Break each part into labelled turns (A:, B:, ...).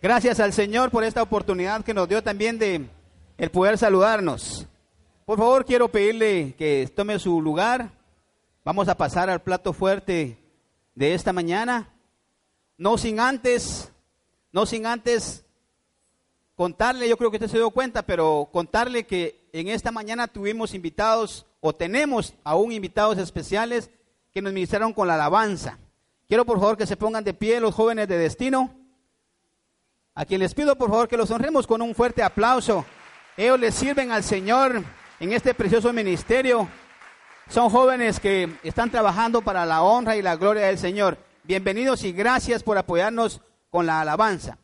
A: Gracias al Señor por esta oportunidad que nos dio también de el poder saludarnos. Por favor, quiero pedirle que tome su lugar. Vamos a pasar al plato fuerte de esta mañana. No sin antes, no sin antes contarle, yo creo que usted se dio cuenta, pero contarle que en esta mañana tuvimos invitados o tenemos aún invitados especiales que nos ministraron con la alabanza. Quiero por favor que se pongan de pie los jóvenes de destino a quien les pido por favor que los honremos con un fuerte aplauso. Ellos les sirven al Señor en este precioso ministerio. Son jóvenes que están trabajando para la honra y la gloria del Señor. Bienvenidos y gracias por apoyarnos con la alabanza.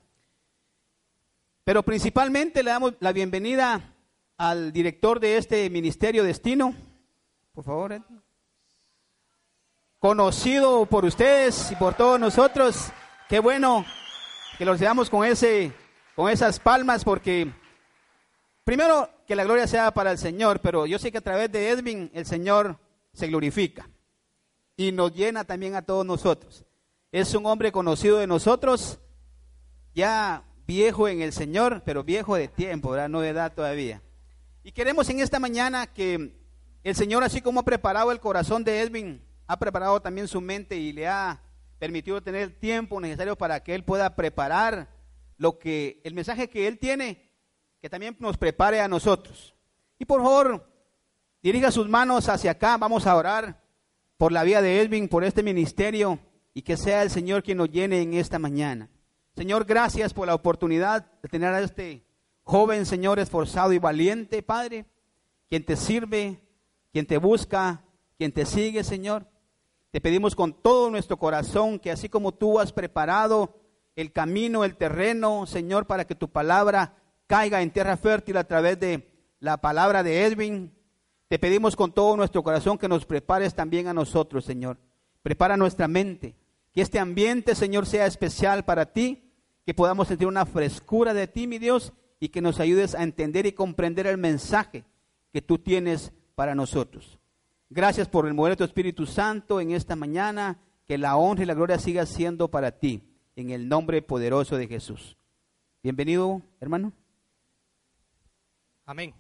A: Pero principalmente le damos la bienvenida al director de este ministerio Destino. Por favor, conocido por ustedes y por todos nosotros. Qué bueno que los veamos con, ese, con esas palmas porque primero que la gloria sea para el Señor, pero yo sé que a través de Edwin el Señor se glorifica y nos llena también a todos nosotros. Es un hombre conocido de nosotros, ya viejo en el Señor, pero viejo de tiempo, ¿verdad? no de edad todavía. Y queremos en esta mañana que el Señor, así como ha preparado el corazón de Edwin, ha preparado también su mente y le ha permitió tener el tiempo necesario para que Él pueda preparar lo que, el mensaje que Él tiene, que también nos prepare a nosotros. Y por favor, dirija sus manos hacia acá, vamos a orar por la vida de Elvin, por este ministerio, y que sea el Señor quien nos llene en esta mañana. Señor, gracias por la oportunidad de tener a este joven Señor esforzado y valiente, Padre, quien te sirve, quien te busca, quien te sigue, Señor. Te pedimos con todo nuestro corazón que así como tú has preparado el camino, el terreno, Señor, para que tu palabra caiga en tierra fértil a través de la palabra de Edwin, te pedimos con todo nuestro corazón que nos prepares también a nosotros, Señor. Prepara nuestra mente, que este ambiente, Señor, sea especial para ti, que podamos sentir una frescura de ti, mi Dios, y que nos ayudes a entender y comprender el mensaje que tú tienes para nosotros. Gracias por el mover tu Espíritu Santo en esta mañana. Que la honra y la gloria siga siendo para ti. En el nombre poderoso de Jesús. Bienvenido, hermano.
B: Amén.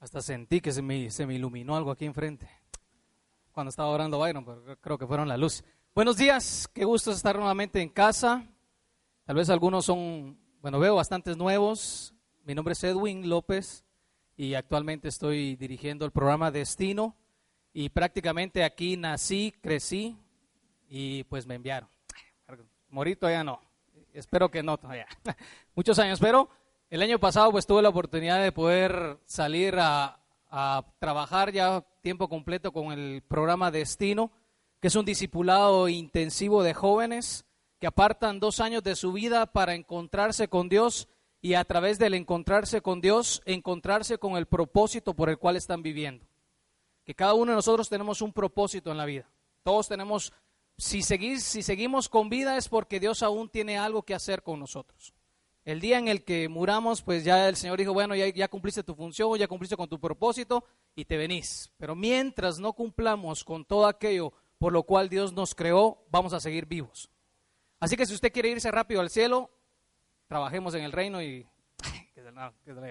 B: Hasta sentí que se me, se me iluminó algo aquí enfrente. Cuando estaba orando Byron, pero creo que fueron la luz. Buenos días, qué gusto estar nuevamente en casa. Tal vez algunos son, bueno, veo bastantes nuevos. Mi nombre es Edwin López y actualmente estoy dirigiendo el programa Destino y prácticamente aquí nací, crecí y pues me enviaron. Morí todavía no, espero que no todavía. Muchos años, pero el año pasado pues tuve la oportunidad de poder salir a, a trabajar ya tiempo completo con el programa Destino, que es un discipulado intensivo de jóvenes que apartan dos años de su vida para encontrarse con Dios y a través del encontrarse con Dios, encontrarse con el propósito por el cual están viviendo. Que cada uno de nosotros tenemos un propósito en la vida. Todos tenemos, si, si seguimos con vida es porque Dios aún tiene algo que hacer con nosotros. El día en el que muramos, pues ya el Señor dijo, bueno, ya, ya cumpliste tu función, ya cumpliste con tu propósito y te venís. Pero mientras no cumplamos con todo aquello por lo cual Dios nos creó, vamos a seguir vivos. Así que si usted quiere irse rápido al cielo, trabajemos en el reino y...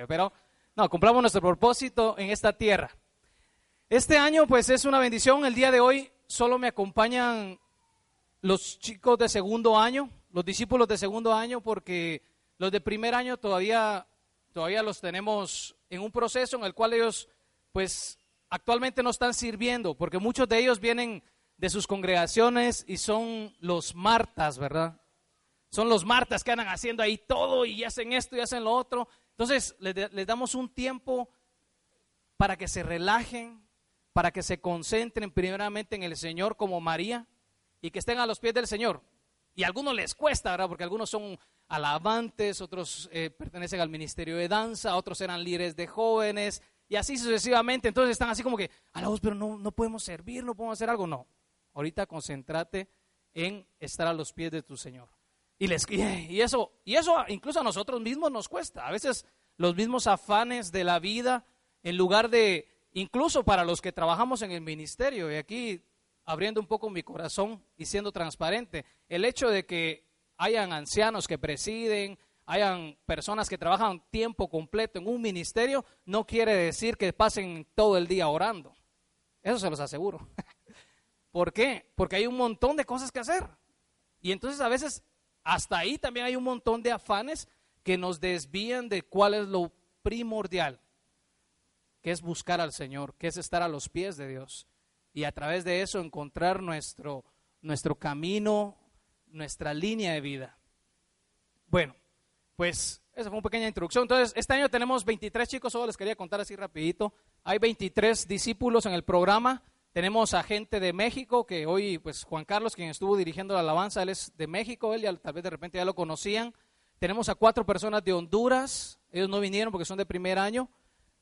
B: Pero no, cumplamos nuestro propósito en esta tierra. Este año pues es una bendición. El día de hoy solo me acompañan los chicos de segundo año, los discípulos de segundo año, porque los de primer año todavía, todavía los tenemos en un proceso en el cual ellos pues actualmente no están sirviendo, porque muchos de ellos vienen de sus congregaciones y son los martas, ¿verdad? Son los martas que andan haciendo ahí todo y hacen esto y hacen lo otro. Entonces les, damos un tiempo para que se relajen, para que se concentren primeramente en el Señor como María y que estén a los pies del Señor. Y a algunos les cuesta, ¿verdad? Porque algunos son alabantes, otros eh, pertenecen al ministerio de danza, otros eran líderes de jóvenes y así sucesivamente. Entonces están así como que, a la voz, pero no, no podemos servir, no podemos hacer algo. No, Ahorita concéntrate en estar a los pies de tu Señor. Y, les, y, eso, y eso incluso a nosotros mismos nos cuesta. A veces los mismos afanes de la vida, en lugar de, incluso para los que trabajamos en el ministerio, y aquí abriendo un poco mi corazón y siendo transparente, el hecho de que hayan ancianos que presiden, hayan personas que trabajan tiempo completo en un ministerio, no quiere decir que pasen todo el día orando. Eso se los aseguro. ¿Por qué? Porque hay un montón de cosas que hacer. Y entonces a veces hasta ahí también hay un montón de afanes que nos desvían de cuál es lo primordial, que es buscar al Señor, que es estar a los pies de Dios. Y a través de eso encontrar nuestro, nuestro camino, nuestra línea de vida. Bueno, pues esa fue una pequeña introducción. Entonces, este año tenemos 23 chicos, solo les quería contar así rapidito. Hay 23 discípulos en el programa. Tenemos a gente de México, que hoy, pues Juan Carlos, quien estuvo dirigiendo la alabanza, él es de México, él ya, tal vez de repente ya lo conocían. Tenemos a cuatro personas de Honduras, ellos no vinieron porque son de primer año.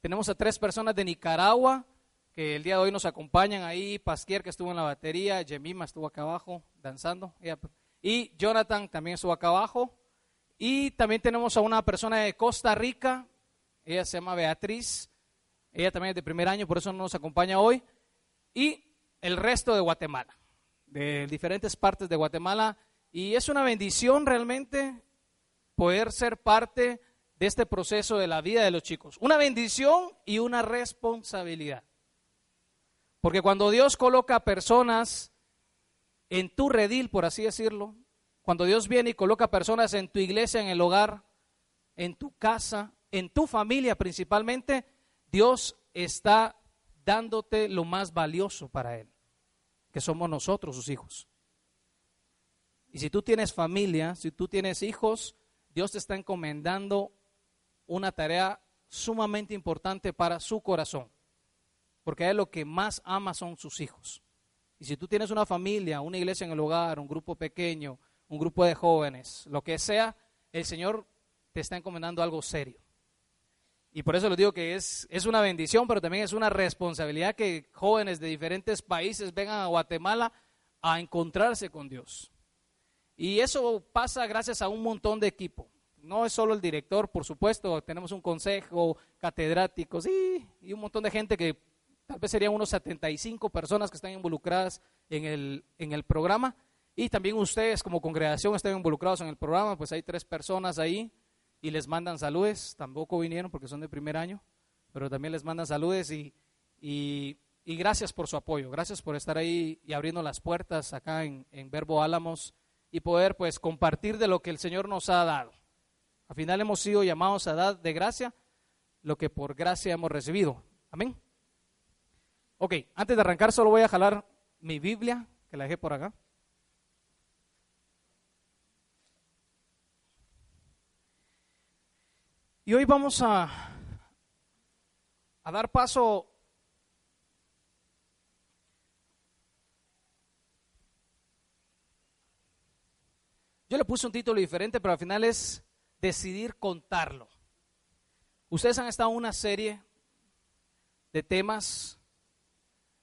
B: Tenemos a tres personas de Nicaragua, que el día de hoy nos acompañan ahí. Pasquier, que estuvo en la batería, Jemima estuvo acá abajo danzando. Y Jonathan también estuvo acá abajo. Y también tenemos a una persona de Costa Rica, ella se llama Beatriz, ella también es de primer año, por eso no nos acompaña hoy y el resto de Guatemala, de diferentes partes de Guatemala. Y es una bendición realmente poder ser parte de este proceso de la vida de los chicos. Una bendición y una responsabilidad. Porque cuando Dios coloca personas en tu redil, por así decirlo, cuando Dios viene y coloca personas en tu iglesia, en el hogar, en tu casa, en tu familia principalmente, Dios está dándote lo más valioso para Él, que somos nosotros sus hijos. Y si tú tienes familia, si tú tienes hijos, Dios te está encomendando una tarea sumamente importante para su corazón, porque Él lo que más ama son sus hijos. Y si tú tienes una familia, una iglesia en el hogar, un grupo pequeño, un grupo de jóvenes, lo que sea, el Señor te está encomendando algo serio. Y por eso les digo que es, es una bendición, pero también es una responsabilidad que jóvenes de diferentes países vengan a Guatemala a encontrarse con Dios. Y eso pasa gracias a un montón de equipo. No es solo el director, por supuesto, tenemos un consejo, catedráticos y, y un montón de gente que tal vez serían unos 75 personas que están involucradas en el, en el programa. Y también ustedes como congregación están involucrados en el programa, pues hay tres personas ahí y les mandan saludes. Tampoco vinieron porque son de primer año, pero también les mandan saludes y, y, gracias por su apoyo. Gracias por estar ahí y abriendo las puertas acá en, en Verbo Álamos y poder pues compartir de lo que el Señor nos ha dado. Al final hemos sido llamados a dar de gracia lo que por gracia hemos recibido. Amén. Ok, antes de arrancar solo voy a jalar mi Biblia, que la dejé por acá. Y hoy vamos a, a dar paso Yo le puse un título diferente, pero al final es decidir contarlo. Ustedes han estado en una serie de temas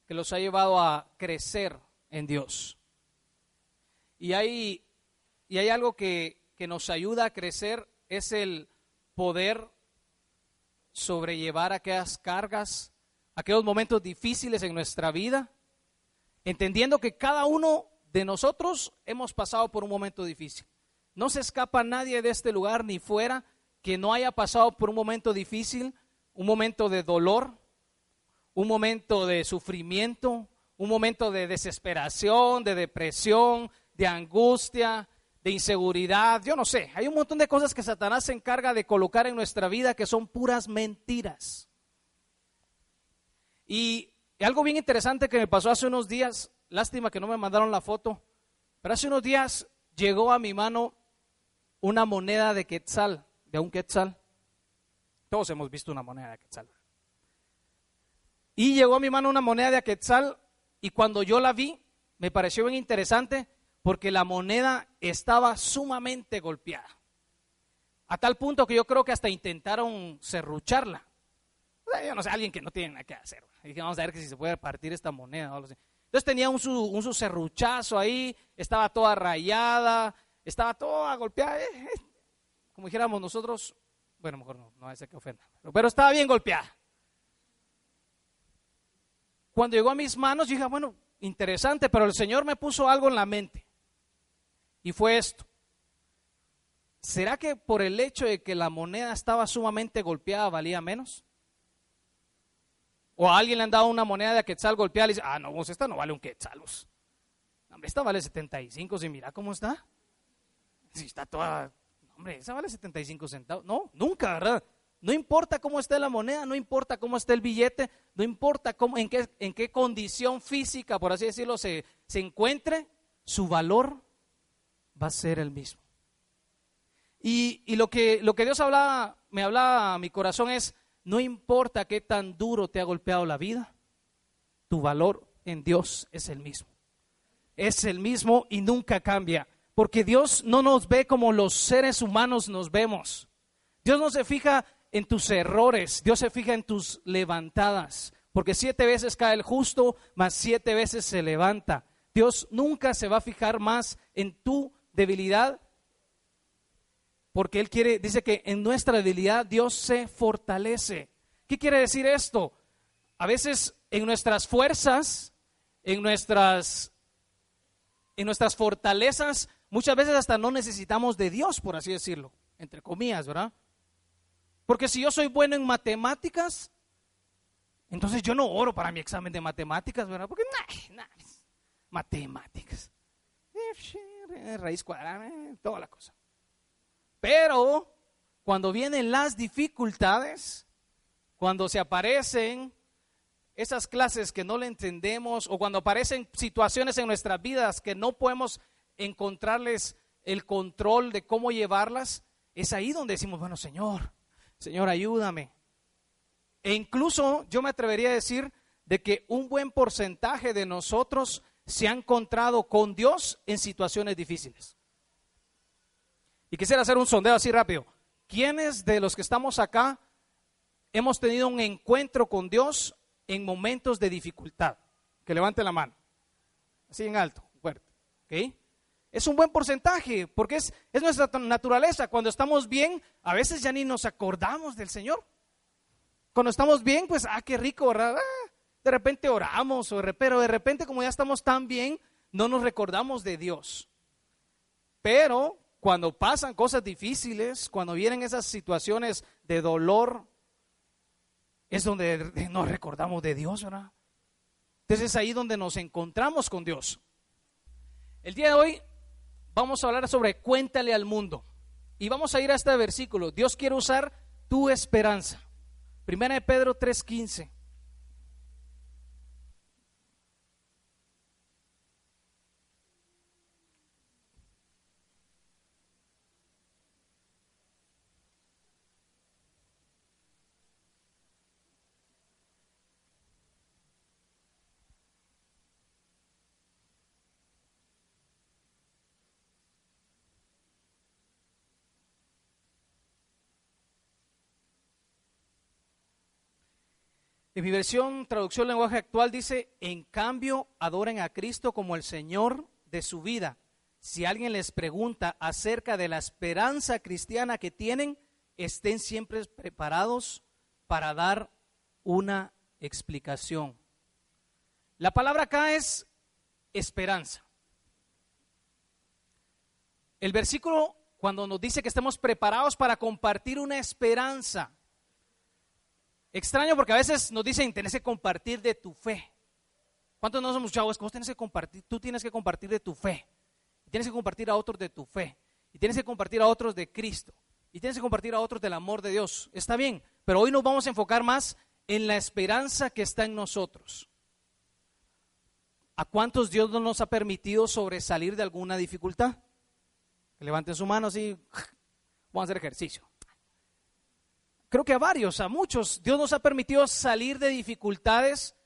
B: que los ha llevado a crecer en Dios. Y hay, y hay algo que, que nos ayuda a crecer es el poder sobrellevar aquellas cargas, aquellos momentos difíciles en nuestra vida, entendiendo que cada uno de nosotros hemos pasado por un momento difícil. No se escapa nadie de este lugar ni fuera que no haya pasado por un momento difícil, un momento de dolor, un momento de sufrimiento, un momento de desesperación, de depresión, de angustia, de inseguridad, yo no sé, hay un montón de cosas que Satanás se encarga de colocar en nuestra vida que son puras mentiras. Y algo bien interesante que me pasó hace unos días, lástima que no me mandaron la foto, pero hace unos días llegó a mi mano una moneda de quetzal, de un quetzal. Todos hemos visto una moneda de quetzal. Y llegó a mi mano una moneda de quetzal y cuando yo la vi, me pareció bien interesante porque la moneda estaba sumamente golpeada. A tal punto que yo creo que hasta intentaron serrucharla. yo no sé, alguien que no tiene nada que hacer. Dije, vamos a ver si se puede partir esta moneda. Entonces tenía un su, un serruchazo ahí, estaba toda rayada, estaba toda golpeada. Eh, eh, como dijéramos nosotros, bueno, mejor no, no ser que ofenda, pero, estaba bien golpeada. Cuando llegó a mis manos, dije, bueno, interesante, pero el Señor me puso algo en la mente. Y fue esto. ¿Será que por el hecho de que la moneda estaba sumamente golpeada valía menos? O a alguien le han dado una moneda de quetzal golpeada y dice, ah, no, vos esta no vale un quetzal. Hombre, esta vale 75, si mira cómo está. Si está toda, hombre, esa vale 75 centavos. No, nunca, ¿verdad? No importa cómo esté la moneda, no importa cómo esté el billete, no importa cómo, en, qué, en qué condición física, por así decirlo, se, se encuentre, su valor va a ser el mismo. Y, lo, que, lo que Dios hablaba, me hablaba a mi corazón es, no importa qué tan duro te ha golpeado la vida, tu valor en Dios es el mismo. Es el mismo y nunca cambia, porque Dios no nos ve como los seres humanos nos vemos. Dios no se fija en tus errores, Dios se fija en tus levantadas, porque siete veces cae el justo, más siete veces se levanta. Dios nunca se va a fijar más en tu debilidad, porque Él quiere, dice que en nuestra debilidad Dios se fortalece. ¿Qué quiere decir esto? A veces en nuestras fuerzas, en nuestras, en nuestras fortalezas, muchas veces hasta no necesitamos de Dios, por así decirlo, entre comillas, ¿verdad? Porque si yo soy bueno en matemáticas, entonces yo no oro para mi examen de matemáticas, ¿verdad? Porque, nah, matemáticas. Eh, raíz cuadrada, eh, toda la cosa. Pero cuando vienen las dificultades, cuando se aparecen esas clases que no le entendemos o cuando aparecen situaciones en nuestras vidas que no podemos encontrarles el control de cómo llevarlas, es ahí donde decimos, bueno, Señor, Señor, ayúdame. E incluso yo me atrevería a decir de que un buen porcentaje de nosotros se ha encontrado con Dios en situaciones difíciles. Y quisiera hacer un sondeo así rápido. ¿Quiénes de los que estamos acá hemos tenido un encuentro con Dios en momentos de dificultad? Que levante la mano. Así en alto, fuerte. Es un buen porcentaje, porque es, es nuestra naturaleza. Cuando estamos bien, a veces ya ni nos acordamos del Señor. Cuando estamos bien, pues, ah, qué rico, ¿verdad? Ah, de repente oramos, pero de repente como ya estamos tan bien, no nos recordamos de Dios. Pero cuando pasan cosas difíciles, cuando vienen esas situaciones de dolor, es donde nos recordamos de Dios, ¿verdad? Entonces es ahí donde nos encontramos con Dios. El día de hoy vamos a hablar sobre cuéntale al mundo. Y vamos a ir a este versículo. Dios quiere usar tu esperanza. Primera de Pedro 3:15. En mi versión, traducción lenguaje actual dice, en cambio, adoren a Cristo como el Señor de su vida. si alguien les pregunta acerca de la esperanza cristiana que tienen, estén siempre preparados para dar una explicación. La palabra acá es esperanza. El versículo cuando nos dice que estemos preparados para compartir una esperanza. Extraño porque a veces nos dicen, tenés que compartir de tu fe. ¿Cuántos no somos chavos? Vos que compartir, tú tienes que compartir de tu fe. tienes que compartir a otros de tu fe. Y tienes que compartir a otros de Cristo. Y tienes que compartir a otros del amor de Dios. Está bien, pero hoy nos vamos a enfocar más en la esperanza que está en nosotros. ¿A cuántos Dios no nos ha permitido sobresalir de alguna dificultad? Que levanten su mano así, vamos a hacer ejercicio. Creo que a varios, a muchos, Dios nos ha permitido salir de dificultades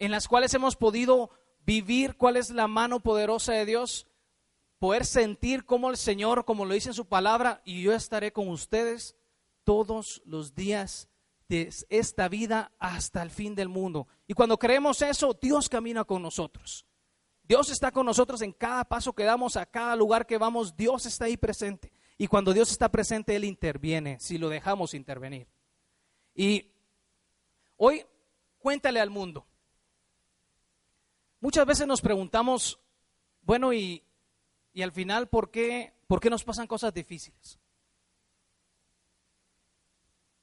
B: en las cuales hemos podido vivir cuál es la mano poderosa de Dios, poder sentir cómo el Señor, como lo dice en su palabra, y yo estaré con ustedes todos los días de esta vida hasta el fin del mundo. Y cuando creemos eso, Dios camina con nosotros. Dios está con nosotros en cada paso que damos, a cada lugar que vamos, Dios está ahí presente. Y cuando Dios está presente, Él interviene, si lo dejamos intervenir. Y hoy, cuéntale al mundo, Muchas veces nos preguntamos, bueno, y, al final, ¿por qué, ¿por qué nos pasan cosas difíciles?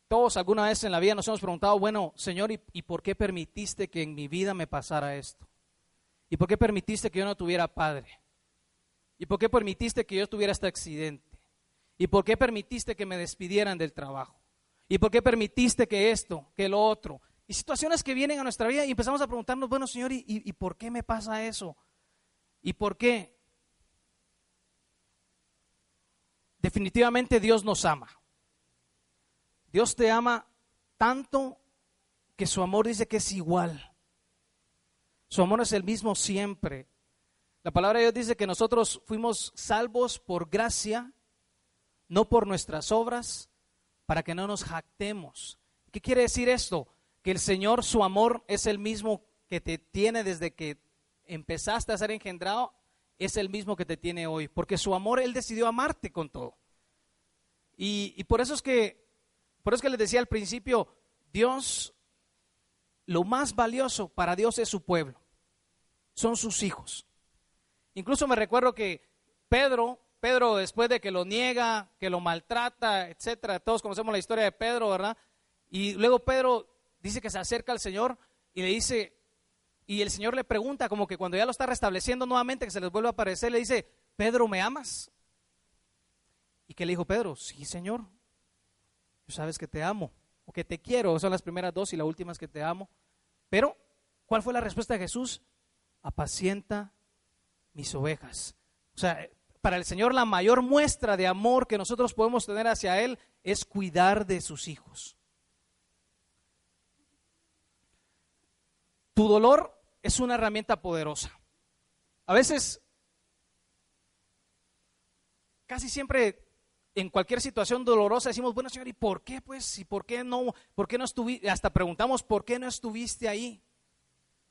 B: Todos alguna vez en la vida nos hemos preguntado, bueno, Señor, ¿y, ¿y, por qué permitiste que en mi vida me pasara esto? ¿Y por qué permitiste que yo no tuviera padre? ¿Y por qué permitiste que yo tuviera este accidente? ¿Y por qué permitiste que me despidieran del trabajo? ¿Y por qué permitiste que esto, que lo otro? y situaciones que vienen a nuestra vida y empezamos a preguntarnos, bueno, Señor, ¿y, por qué me pasa eso? ¿Y por qué? Definitivamente Dios nos ama. Dios te ama tanto que su amor dice que es igual. Su amor es el mismo siempre. La palabra de Dios dice que nosotros fuimos salvos por gracia, no por nuestras obras, para que no nos jactemos. ¿Qué quiere decir esto? que el Señor, su amor es el mismo que te tiene desde que empezaste a ser engendrado, es el mismo que te tiene hoy, porque su amor, Él decidió amarte con todo. Y, por eso es que, por eso que les decía al principio, Dios, lo más valioso para Dios es su pueblo, son sus hijos. Incluso me recuerdo que Pedro, Pedro después de que lo niega, que lo maltrata, etcétera, todos conocemos la historia de Pedro, ¿verdad? Y luego Pedro dice que se acerca al Señor y le dice, y el Señor le pregunta, como que cuando ya lo está restableciendo nuevamente, que se les vuelve a aparecer, le dice, Pedro, ¿me amas? ¿Y qué le dijo Pedro? Sí, Señor, tú sabes que te amo, o que te quiero, son las primeras dos y la última es que te amo. Pero, ¿cuál fue la respuesta de Jesús? Apacienta mis ovejas. O sea, para el Señor la mayor muestra de amor que nosotros podemos tener hacia Él es cuidar de sus hijos. Tu dolor es una herramienta poderosa. A veces, casi siempre en cualquier situación dolorosa decimos, bueno Señor, ¿y por qué pues? ¿Y por qué no? ¿Por qué no estuviste? Hasta preguntamos, ¿por qué no estuviste ahí?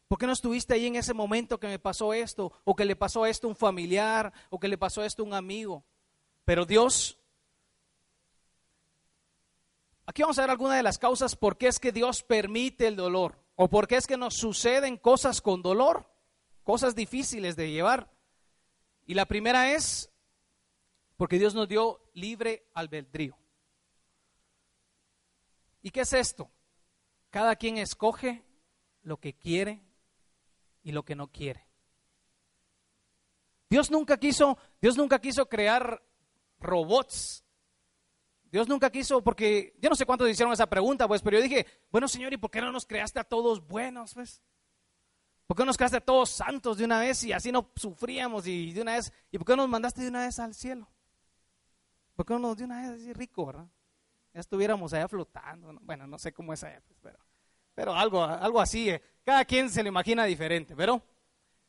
B: ¿Por qué no estuviste ahí en ese momento que me pasó esto? O que le pasó esto a un familiar, o que le pasó esto a un amigo. Pero Dios, aquí vamos a ver algunas de las causas por qué es que Dios permite el dolor. ¿O por qué es que nos suceden cosas con dolor? Cosas difíciles de llevar. Y la primera es porque Dios nos dio libre albedrío. ¿Y qué es esto? Cada quien escoge lo que quiere y lo que no quiere. Dios nunca quiso, Dios nunca quiso crear robots Dios nunca quiso, porque yo no sé cuántos hicieron esa pregunta, pues, pero yo dije, bueno, Señor, ¿y por qué no nos creaste a todos buenos, pues? ¿Por qué no nos creaste a todos santos de una vez y así no sufríamos y de una vez? ¿Y por qué nos mandaste de una vez al cielo? ¿Por qué no nos de una vez así rico, verdad? Ya estuviéramos allá flotando. Bueno, no sé cómo es allá, pues, pero, pero algo, algo así. Eh. Cada quien se lo imagina diferente, pero,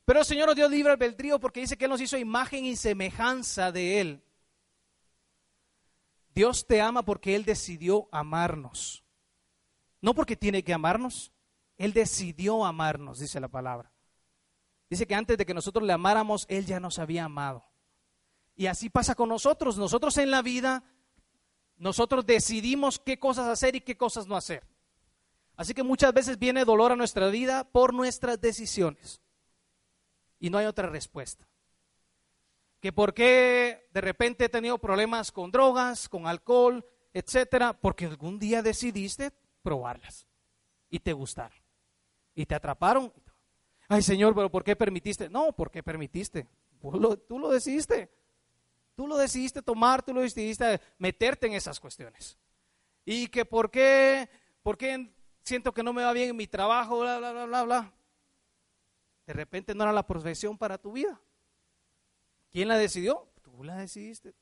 B: pero el Señor nos dio libre albedrío porque dice que Él nos hizo imagen y semejanza de Él. Dios te ama porque Él decidió amarnos. No porque tiene que amarnos, Él decidió amarnos, dice la palabra. Dice que antes de que nosotros le amáramos, Él ya nos había amado. Y así pasa con nosotros. Nosotros en la vida, nosotros decidimos qué cosas hacer y qué cosas no hacer. Así que muchas veces viene dolor a nuestra vida por nuestras decisiones. Y no hay otra respuesta. Que por qué de repente he tenido problemas con drogas, con alcohol, etcétera, porque algún día decidiste probarlas y te gustaron y te atraparon. Ay, Señor, pero ¿por qué permitiste? No, porque permitiste. Tú lo, decidiste. Tú lo decidiste tomar, tú lo decidiste meterte en esas cuestiones. Y que por qué, por qué siento que no me va bien en mi trabajo, bla, bla, bla, bla, bla. De repente no era la profesión para tu vida. ¿Quién la decidió? Tú la decidiste.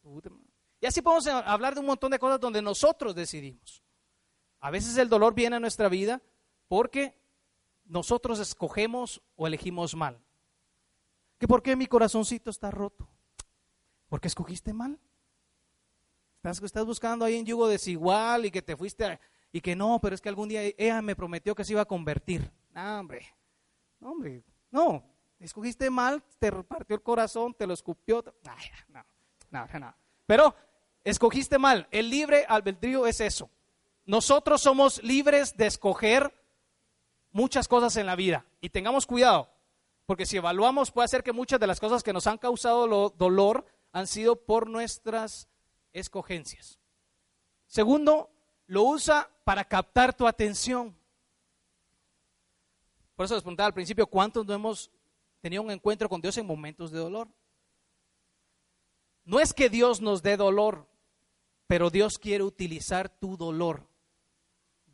B: Y así podemos hablar de un montón de cosas donde nosotros decidimos. A veces el dolor viene a nuestra vida porque nosotros escogemos o elegimos mal. ¿Que por qué mi corazoncito está roto? ¿Porque escogiste mal? Estás, estás buscando ahí en yugo desigual y que te fuiste y que no, pero es que algún día ella me prometió que se iba a convertir. No, hombre, no, hombre, no, escogiste mal, te partió el corazón, te lo escupió. no, no, no. Pero escogiste mal. El libre albedrío es eso. Nosotros somos libres de escoger muchas cosas en la vida. Y tengamos cuidado, porque si evaluamos puede ser que muchas de las cosas que nos han causado dolor han sido por nuestras escogencias. Segundo, lo usa para captar tu atención. Por eso les preguntaba al principio, ¿cuántos no hemos tenido un encuentro con Dios en momentos de dolor? No es que Dios nos dé dolor, pero Dios quiere utilizar tu dolor.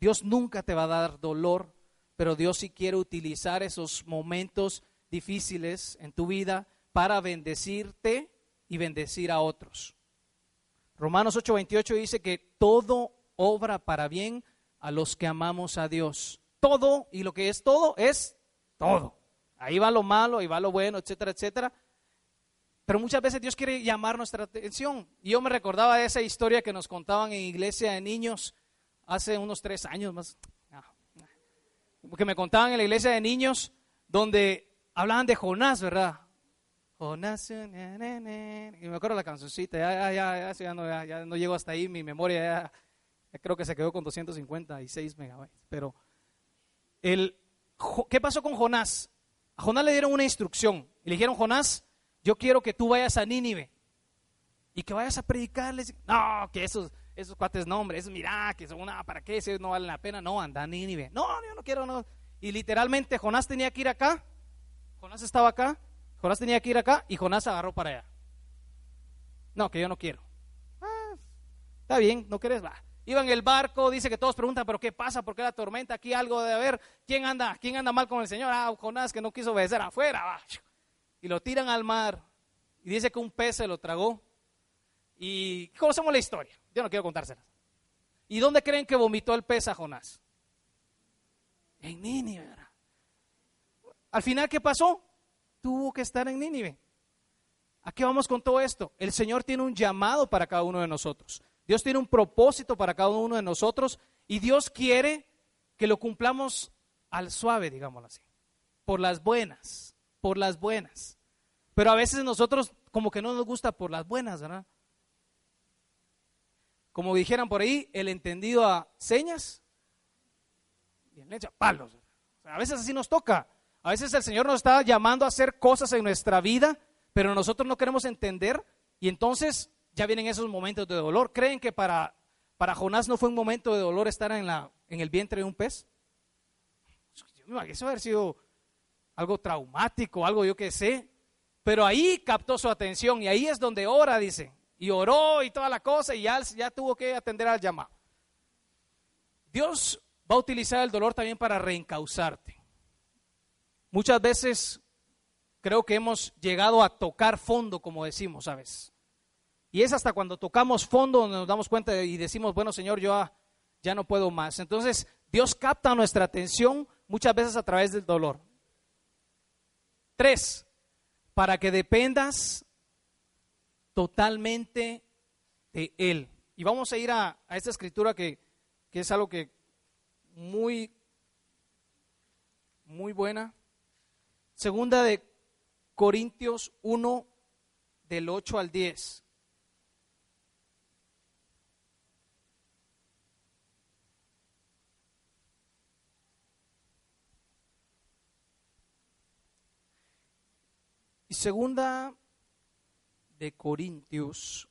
B: Dios nunca te va a dar dolor pero Dios sí quiere utilizar esos momentos difíciles en tu vida para bendecirte y bendecir a otros. Romanos 8:28 dice que todo obra para bien a los que amamos a Dios. Todo, y lo que es todo, es todo. Ahí va lo malo, ahí va lo bueno, etcétera, etcétera. Pero muchas veces Dios quiere llamar nuestra atención. Y yo me recordaba esa historia que nos contaban en iglesia de niños hace unos tres años más, que me contaban en la iglesia de niños, donde hablaban de Jonás, ¿verdad? Jonás, y me acuerdo la cancioncita, ya, ya, ya, ya, no llego hasta ahí, mi memoria creo que se quedó con 256 megabytes. Pero, el, ¿qué pasó con Jonás? A Jonás le dieron una instrucción y le dijeron, Jonás, yo quiero que tú vayas a Nínive y que vayas a predicarles. No, que esos esos cuates no, hombre, mira, que son una, ¿para qué? Si no vale la pena, no, anda a Nínive. No, yo no quiero, no. Y literalmente Jonás tenía que ir acá, Jonás estaba acá, Jonás tenía que ir acá y Jonás agarró para allá. No, que yo no quiero. Ah, está bien, no quieres, va. Iba en el barco, dice que todos preguntan, pero ¿qué pasa? ¿Por qué la tormenta? Aquí algo de haber. ¿Quién anda? ¿Quién anda mal con el Señor? Ah, Jonás que no quiso obedecer afuera. Y lo tiran al mar. Y dice que un pez se lo tragó. Y conocemos la historia. Yo no quiero contárselas. ¿Y dónde creen que vomitó el pez a Jonás? En Nínive. Al final, ¿qué pasó? Tuvo que estar en Nínive. ¿A qué vamos con todo esto? El Señor tiene un llamado para cada uno de nosotros. Dios tiene un propósito para cada uno de nosotros y Dios quiere que lo cumplamos al suave, digámoslo así. Por las buenas, por las buenas. Pero a veces nosotros como que no nos gusta por las buenas, ¿verdad? como dijeran por ahí, el entendido a señas y el a palos. a veces así nos toca. A veces el Señor nos está llamando a hacer cosas en nuestra vida, pero nosotros no queremos entender y entonces ya vienen esos momentos de dolor. ¿Creen que para, para Jonás no fue un momento de dolor estar en, la, en el vientre de un pez? Eso haber sido algo traumático, algo yo que sé. Pero ahí captó su atención y ahí es donde ora, dice y oró y toda la cosa y ya, ya tuvo que atender al llamado. Dios va a utilizar el dolor también para reencauzarte. Muchas veces creo que hemos llegado a tocar fondo, como decimos, ¿sabes? Y es hasta cuando tocamos fondo donde nos damos cuenta y decimos, bueno, Señor, yo ya no puedo más. Entonces, Dios capta nuestra atención muchas veces a través del dolor. Tres, para que dependas totalmente de Él. Y vamos a ir a, esta escritura que, que, es algo que muy, muy buena. Segunda de Corintios 1, del 8 al 10. Segunda de Corintios,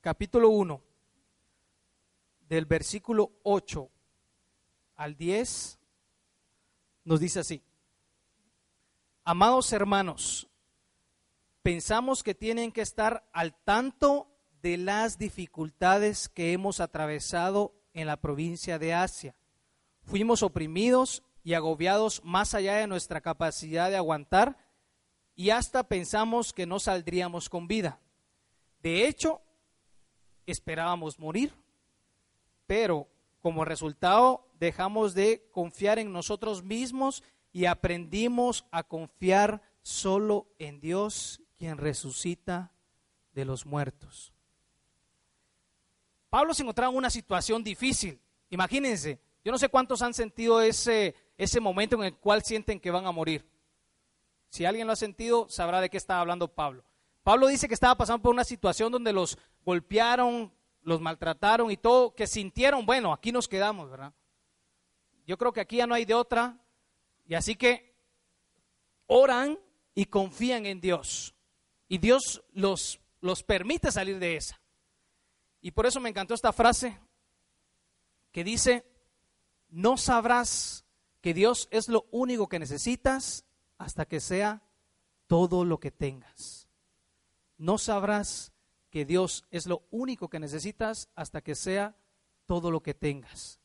B: capítulo 1, del versículo 8 al 10, nos dice así. Amados hermanos, pensamos que tienen que estar al tanto de las dificultades que hemos atravesado en la provincia de Asia. Fuimos oprimidos y agobiados más allá de nuestra capacidad de aguantar y hasta pensamos que no saldríamos con vida. De hecho, esperábamos morir, pero como resultado dejamos de confiar en nosotros mismos y aprendimos a confiar solo en Dios, quien resucita de los muertos. Pablo se encontraba en una situación difícil. Imagínense, yo no sé cuántos han sentido ese, ese momento en el cual sienten que van a morir. Si alguien lo ha sentido, sabrá de qué estaba hablando Pablo. Pablo dice que estaba pasando por una situación donde los golpearon, los maltrataron y todo, que sintieron, bueno, aquí nos quedamos, ¿verdad? Yo creo que aquí ya no hay de otra. Y así que oran y confían en Dios. Y Dios los, los permite salir de esa. Y por eso me encantó esta frase que dice, no sabrás que Dios es lo único que necesitas hasta que sea todo lo que tengas. No sabrás que Dios es lo único que necesitas hasta que sea todo lo que tengas.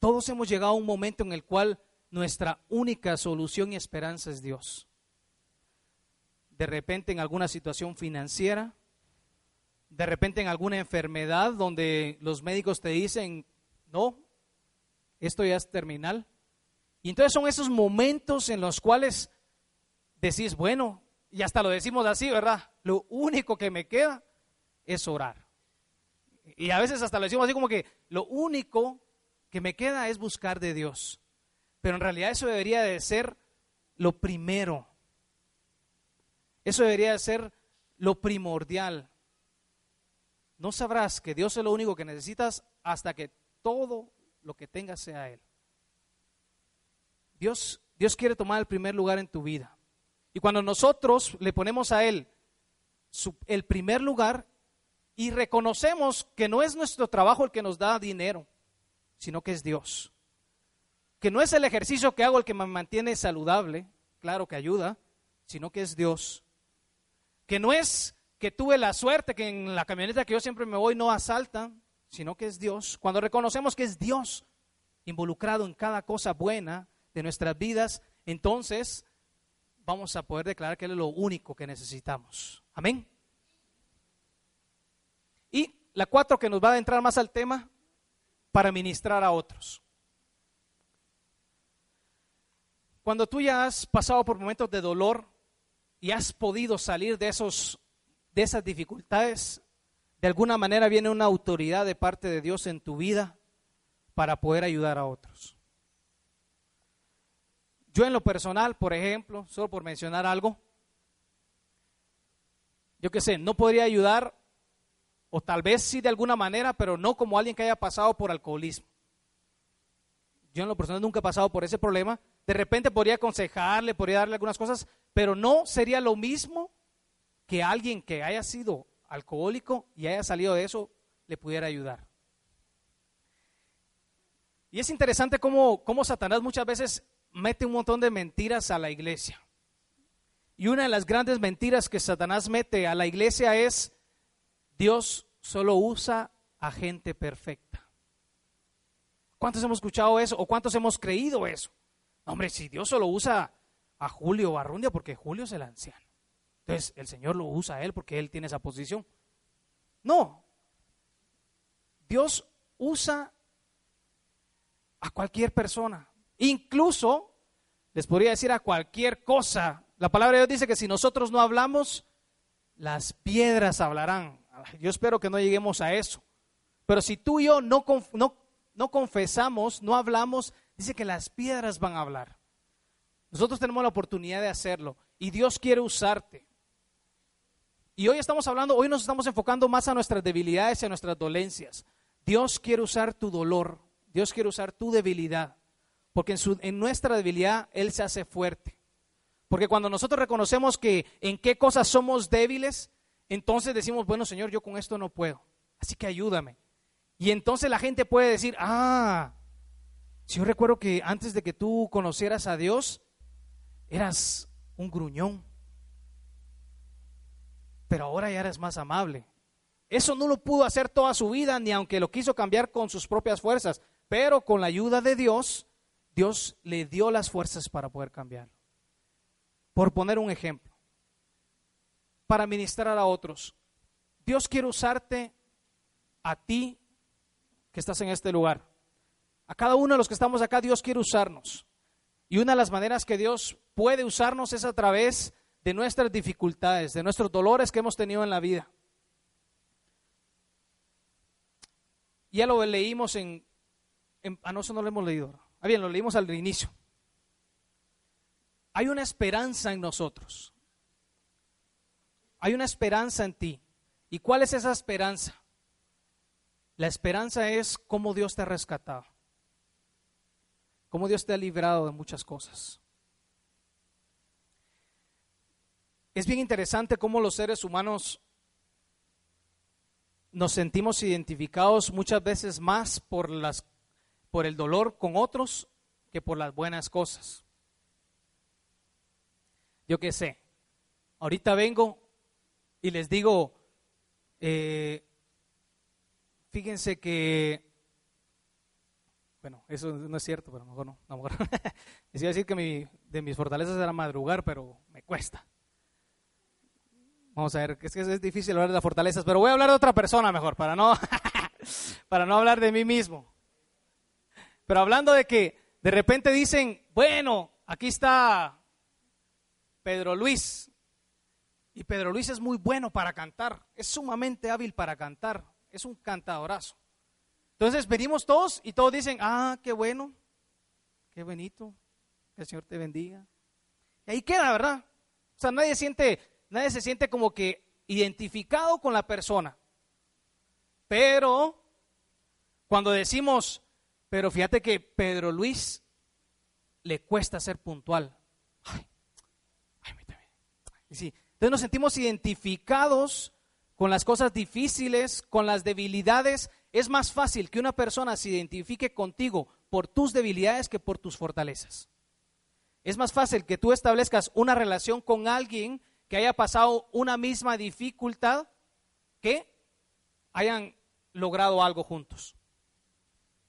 B: Todos hemos llegado a un momento en el cual nuestra única solución y esperanza es Dios. De repente en alguna situación financiera, de repente en alguna enfermedad donde los médicos te dicen, no, esto ya es terminal. Y entonces son esos momentos en los cuales decís, bueno, y hasta lo decimos así, ¿verdad? Lo único que me queda es orar. Y a veces hasta lo decimos así como que lo único que me queda es buscar de Dios. Pero en realidad eso debería de ser lo primero. Eso debería de ser lo primordial. No sabrás que Dios es lo único que necesitas hasta que todo lo que tengas sea Él. Dios, Dios quiere tomar el primer lugar en tu vida. Y cuando nosotros le ponemos a Él el primer lugar y reconocemos que no es nuestro trabajo el que nos da dinero, sino que es Dios. Que no es el ejercicio que hago el que me mantiene saludable, claro que ayuda, sino que es Dios. Que no es que tuve la suerte que en la camioneta que yo siempre me voy no asaltan, sino que es Dios. Cuando reconocemos que es Dios involucrado en cada cosa buena de nuestras vidas, entonces vamos a poder declarar que Él es lo único que necesitamos. Amén. Y la cuatro que nos va a adentrar más al tema, para ministrar a otros. Cuando tú ya has pasado por momentos de dolor y has podido salir de, esos, de esas dificultades, de alguna manera viene una autoridad de parte de Dios en tu vida para poder ayudar a otros. Yo en lo personal, por ejemplo, solo por mencionar algo, yo qué sé, no podría ayudar, o tal vez sí de alguna manera, pero no como alguien que haya pasado por alcoholismo. Yo en lo personal nunca he pasado por ese problema. De repente podría aconsejarle, podría darle algunas cosas, pero no sería lo mismo que alguien que haya sido alcohólico y haya salido de eso le pudiera ayudar. Y es interesante cómo, cómo Satanás muchas veces mete un montón de mentiras a la iglesia. Y una de las grandes mentiras que Satanás mete a la iglesia es, Dios solo usa a gente perfecta. ¿Cuántos hemos escuchado eso o cuántos hemos creído eso? hombre, si Dios solo usa a Julio o a Rundia porque Julio es el anciano. Entonces el Señor lo usa a él porque él tiene esa posición. No. Dios usa a cualquier persona. Incluso, les podría decir a cualquier cosa. La palabra de Dios dice que si nosotros no hablamos, las piedras hablarán. Yo espero que no lleguemos a eso. Pero si tú y yo no, no, no confesamos, no hablamos, dice que las piedras van a hablar. Nosotros tenemos la oportunidad de hacerlo y Dios quiere usarte. Y hoy estamos hablando, hoy nos estamos enfocando más a nuestras debilidades y a nuestras dolencias. Dios quiere usar tu dolor, Dios quiere usar tu debilidad, porque en, su, en nuestra debilidad Él se hace fuerte. Porque cuando nosotros reconocemos que en qué cosas somos débiles, entonces decimos, bueno Señor, yo con esto no puedo, así que ayúdame. Y entonces la gente puede decir, ah, si yo recuerdo que antes de que tú conocieras a Dios, eras un gruñón, pero ahora ya eres más amable. Eso no lo pudo hacer toda su vida, ni aunque lo quiso cambiar con sus propias fuerzas, pero con la ayuda de Dios, Dios le dio las fuerzas para poder cambiarlo. Por poner un ejemplo, para ministrar a otros, Dios quiere usarte a ti que estás en este lugar. A cada uno de los que estamos acá, Dios quiere usarnos. Y una de las maneras que Dios puede usarnos es a través de nuestras dificultades, de nuestros dolores que hemos tenido en la vida. Ya lo leímos en, en ah, no, eso no lo hemos leído. Ah, bien, lo leímos al inicio. Hay una esperanza en nosotros. Hay una esperanza en ti. ¿Y cuál es esa esperanza? La esperanza es cómo Dios te ha rescatado, cómo Dios te ha librado de muchas cosas. Es bien interesante cómo los seres humanos nos sentimos identificados muchas veces más por, las, por el dolor con otros que por las buenas cosas. Yo qué sé, ahorita vengo y les digo, eh, Fíjense que, bueno, eso no es cierto, pero a lo mejor no. A lo mejor decir que mi, de mis fortalezas era madrugar, pero me cuesta. Vamos a ver, es que es difícil hablar de las fortalezas, pero voy a hablar de otra persona mejor, para no, para no hablar de mí mismo. Pero hablando de que de repente dicen, bueno, aquí está Pedro Luis. Y Pedro Luis es muy bueno para cantar, es sumamente hábil para cantar es un cantadorazo. Entonces venimos todos y todos dicen, ah, qué bueno, qué bonito, que el Señor te bendiga. Y ahí queda, ¿verdad? O sea, nadie siente, nadie se siente como que identificado con la persona. Pero cuando decimos, pero fíjate que Pedro Luis le cuesta ser puntual. Sí, entonces nos sentimos identificados con las cosas difíciles, con las debilidades, es más fácil que una persona se identifique contigo por tus debilidades que por tus fortalezas. Es más fácil que tú establezcas una relación con alguien que haya pasado una misma dificultad que hayan logrado algo juntos.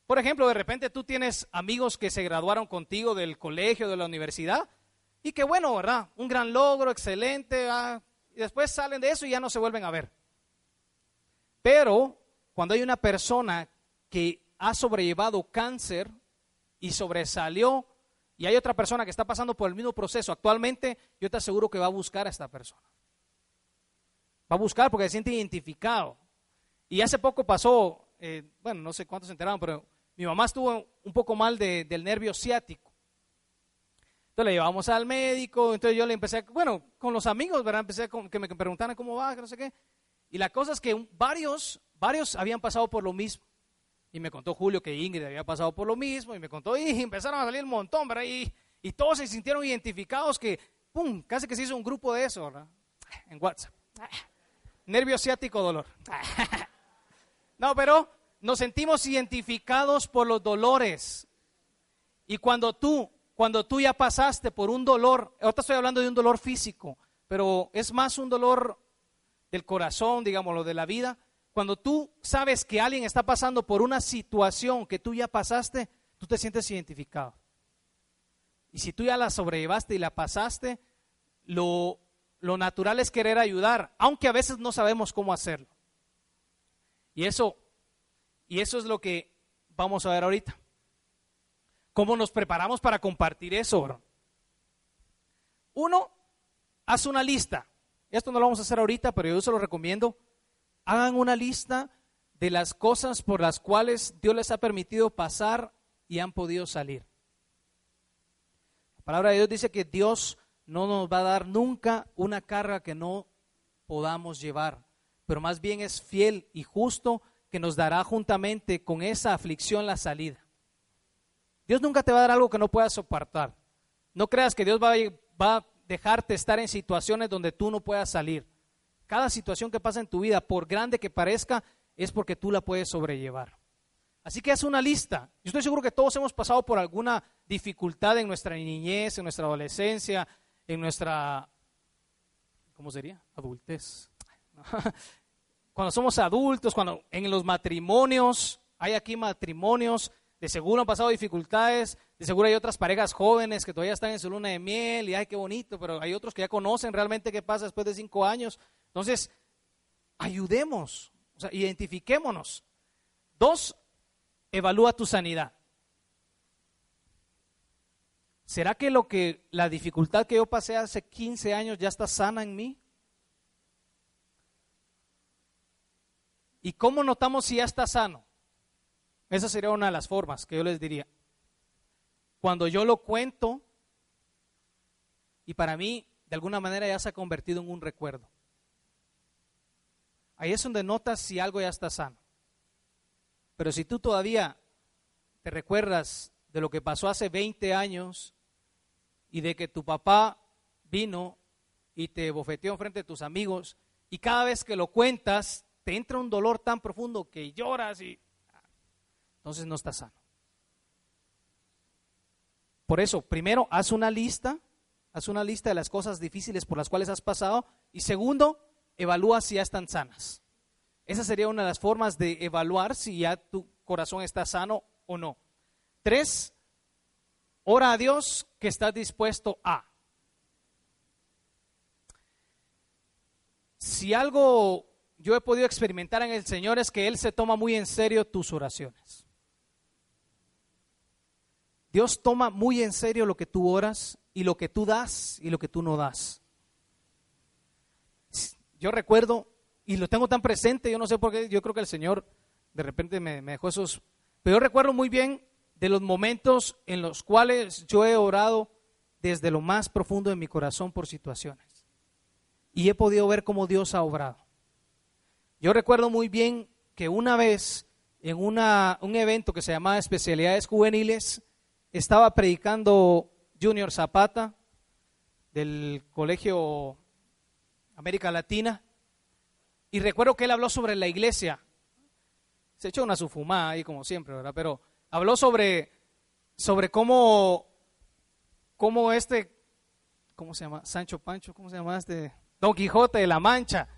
B: Por ejemplo, de repente tú tienes amigos que se graduaron contigo del colegio, de la universidad, y que bueno, ¿verdad? Un gran logro, excelente, ah, y después salen de eso y ya no se vuelven a ver. Pero cuando hay una persona que ha sobrellevado cáncer y sobresalió, y hay otra persona que está pasando por el mismo proceso actualmente, yo te aseguro que va a buscar a esta persona. Va a buscar porque se siente identificado. Y hace poco pasó, eh, bueno, no sé cuántos se enteraron, pero mi mamá estuvo un poco mal del nervio ciático. Entonces le llevamos al médico, entonces yo le empecé, bueno, con los amigos, ¿verdad? Empecé a que me preguntaran cómo va, que no sé qué. Y la cosa es que varios, varios habían pasado por lo mismo. Y me contó Julio que Ingrid había pasado por lo mismo. Y me contó, y empezaron a salir un montón, ¿verdad? Y, y todos se sintieron identificados que, ¡pum! Casi que se hizo un grupo de eso, ¿verdad? En WhatsApp. Nervio ciático, dolor. No, pero nos sentimos identificados por los dolores. Y cuando tú, cuando tú ya pasaste por un dolor, ahorita estoy hablando de un dolor físico, pero es más un dolor del corazón, digámoslo, de la vida, cuando tú sabes que alguien está pasando por una situación que tú ya pasaste, tú te sientes identificado. Y si tú ya la sobrellevaste y la pasaste, lo, lo natural es querer ayudar, aunque a veces no sabemos cómo hacerlo. Y eso, y eso es lo que vamos a ver ahorita. ¿Cómo nos preparamos para compartir eso? Uno, haz una lista esto no lo vamos a hacer ahorita, pero yo se lo recomiendo. Hagan una lista de las cosas por las cuales Dios les ha permitido pasar y han podido salir. La palabra de Dios dice que Dios no nos va a dar nunca una carga que no podamos llevar, pero más bien es fiel y justo que nos dará juntamente con esa aflicción la salida. Dios nunca te va a dar algo que no puedas soportar. No creas que Dios va a, dejarte estar en situaciones donde tú no puedas salir. Cada situación que pasa en tu vida, por grande que parezca, es porque tú la puedes sobrellevar. Así que haz una lista. Yo estoy seguro que todos hemos pasado por alguna dificultad en nuestra niñez, en nuestra adolescencia, en nuestra, ¿cómo sería? Adultez. Cuando somos adultos, cuando en los matrimonios, hay aquí matrimonios, de seguro han pasado dificultades, de seguro hay otras parejas jóvenes que todavía están en su luna de miel y ay, qué bonito, pero hay otros que ya conocen realmente qué pasa después de cinco años. Entonces, ayudemos, o sea, identifiquémonos. Dos, evalúa tu sanidad. ¿Será que lo que la dificultad que yo pasé hace 15 años ya está sana en mí? ¿Y cómo notamos si ya está sano? Esa sería una de las formas que yo les diría. Cuando yo lo cuento y para mí de alguna manera ya se ha convertido en un recuerdo. Ahí es donde notas si algo ya está sano. Pero si tú todavía te recuerdas de lo que pasó hace 20 años y de que tu papá vino y te bofeteó frente de tus amigos y cada vez que lo cuentas te entra un dolor tan profundo que lloras y entonces no estás sano. Por eso, primero, haz una lista, haz una lista de las cosas difíciles por las cuales has pasado y segundo, evalúa si ya están sanas. Esa sería una de las formas de evaluar si ya tu corazón está sano o no. Tres, ora a Dios que estás dispuesto a. Si algo yo he podido experimentar en el Señor es que Él se toma muy en serio tus oraciones. Dios toma muy en serio lo que tú oras y lo que tú das y lo que tú no das. Yo recuerdo, y lo tengo tan presente, yo no sé por qué, yo creo que el Señor de repente me, me dejó esos, pero yo recuerdo muy bien de los momentos en los cuales yo he orado desde lo más profundo de mi corazón por situaciones. Y he podido ver cómo Dios ha obrado. Yo recuerdo muy bien que una vez en una, un evento que se llamaba Especialidades Juveniles, estaba predicando Junior Zapata del Colegio América Latina y recuerdo que él habló sobre la iglesia. Se echó una sufumada ahí como siempre, ¿verdad? Pero habló sobre, sobre cómo, cómo este, ¿cómo se llama? Sancho Pancho, ¿cómo se llama este? Don Quijote de la Mancha.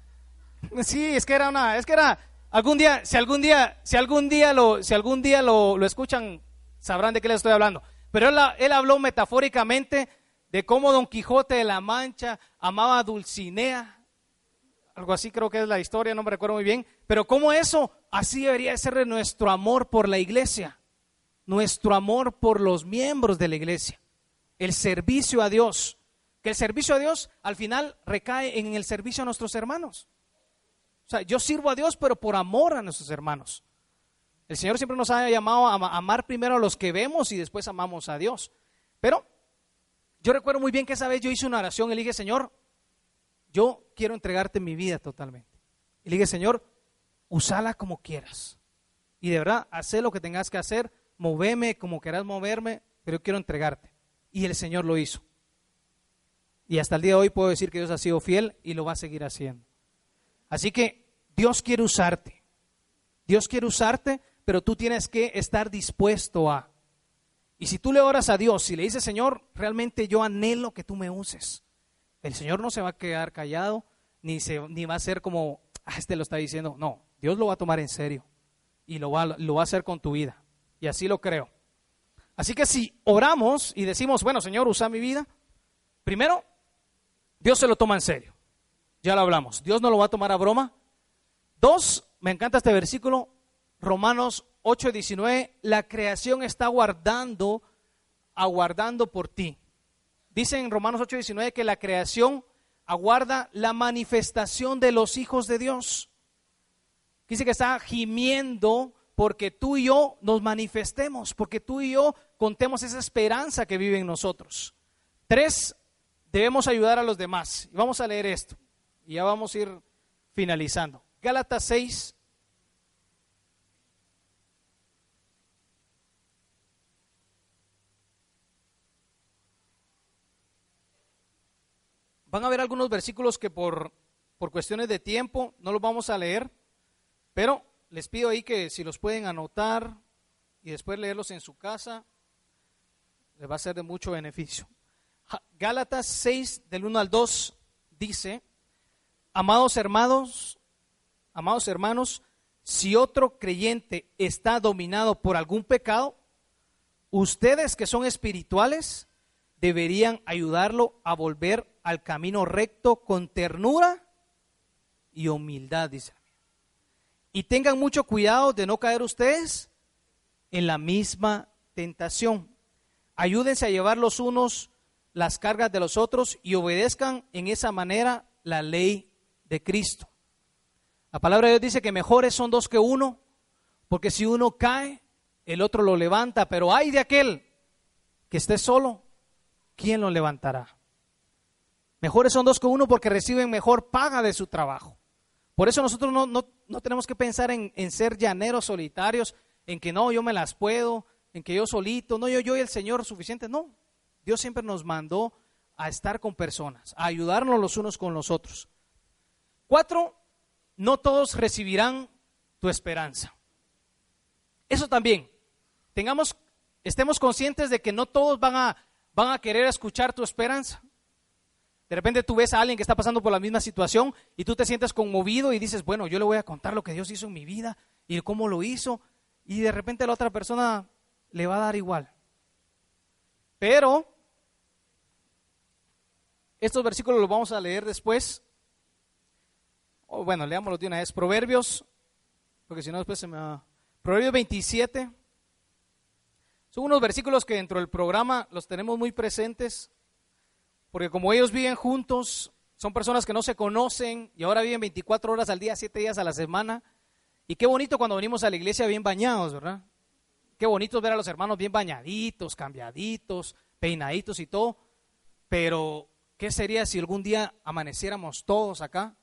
B: Sí, es que era una, es que era, algún día, si algún día, si algún día lo, si algún día lo, lo escuchan, sabrán de qué les estoy hablando. Pero él, él habló metafóricamente de cómo Don Quijote de la Mancha amaba a Dulcinea. Algo así creo que es la historia, no me recuerdo muy bien. Pero cómo eso, así debería ser nuestro amor por la iglesia, nuestro amor por los miembros de la iglesia, el servicio a Dios. Que el servicio a Dios al final recae en el servicio a nuestros hermanos. O sea, yo sirvo a Dios, pero por amor a nuestros hermanos. El Señor siempre nos ha llamado a amar primero a los que vemos y después amamos a Dios. Pero yo recuerdo muy bien que esa vez yo hice una oración y le dije, Señor, yo quiero entregarte mi vida totalmente. Y le dije, Señor, usala como quieras. Y de verdad, haz lo que tengas que hacer, moveme como quieras moverme, pero yo quiero entregarte. Y el Señor lo hizo. Y hasta el día de hoy puedo decir que Dios ha sido fiel y lo va a seguir haciendo. Así que Dios quiere usarte. Dios quiere usarte pero tú tienes que estar dispuesto a. Y si tú le oras a Dios y le dices, Señor, realmente yo anhelo que tú me uses, el Señor no se va a quedar callado, ni, se, ni va a ser como, ah, este lo está diciendo. No, Dios lo va a tomar en serio y lo va, lo va a hacer con tu vida. Y así lo creo. Así que si oramos y decimos, bueno, Señor, usa mi vida, primero, Dios se lo toma en serio. Ya lo hablamos. Dios no lo va a tomar a broma. Dos, me encanta este versículo, Romanos 8:19, la creación está aguardando, aguardando por ti. Dice en Romanos 8:19 que la creación aguarda la manifestación de los hijos de Dios. Dice que está gimiendo porque tú y yo nos manifestemos, porque tú y yo contemos esa esperanza que vive en nosotros. Tres, debemos ayudar a los demás. Vamos a leer esto. Y ya vamos a ir finalizando. Gálatas 6. Van a ver algunos versículos que por, por cuestiones de tiempo no los vamos a leer, pero les pido ahí que si los pueden anotar y después leerlos en su casa, les va a ser de mucho beneficio. Gálatas 6 del 1 al 2 dice, amados hermanos, amados hermanos, si otro creyente está dominado por algún pecado, ustedes que son espirituales deberían ayudarlo a volver al camino recto con ternura y humildad, dice. Y tengan mucho cuidado de no caer ustedes en la misma tentación. Ayúdense a llevar los unos las cargas de los otros y obedezcan en esa manera la ley de Cristo. La palabra de Dios dice que mejores son dos que uno, porque si uno cae, el otro lo levanta, pero hay de aquel que esté solo, ¿quién lo levantará? Mejores son dos que uno porque reciben mejor paga de su trabajo. Por eso nosotros no, no, tenemos que pensar en, en, ser llaneros solitarios, en que no, yo me las puedo, en que yo solito, no, yo, yo y el Señor suficiente. No, Dios siempre nos mandó a estar con personas, a ayudarnos los unos con los otros. Cuatro, no todos recibirán tu esperanza. Eso también. Tengamos, estemos conscientes de que no todos van a, van a querer escuchar tu esperanza. De repente tú ves a alguien que está pasando por la misma situación y tú te sientes conmovido y dices, bueno, yo le voy a contar lo que Dios hizo en mi vida y cómo lo hizo. Y de repente la otra persona le va a dar igual. Pero estos versículos los vamos a leer después. Bueno, leámoslo de una vez. Proverbios, porque si no después se me va. Proverbios 27. Son unos versículos que dentro del programa los tenemos muy presentes, porque como ellos viven juntos, son personas que no se conocen y ahora viven 24 horas al día, 7 días a la semana. Y qué bonito cuando venimos a la iglesia bien bañados, ¿verdad? Qué bonito ver a los hermanos bien bañaditos, cambiaditos, peinaditos y todo. Pero ¿Qué sería si algún día amaneciéramos todos acá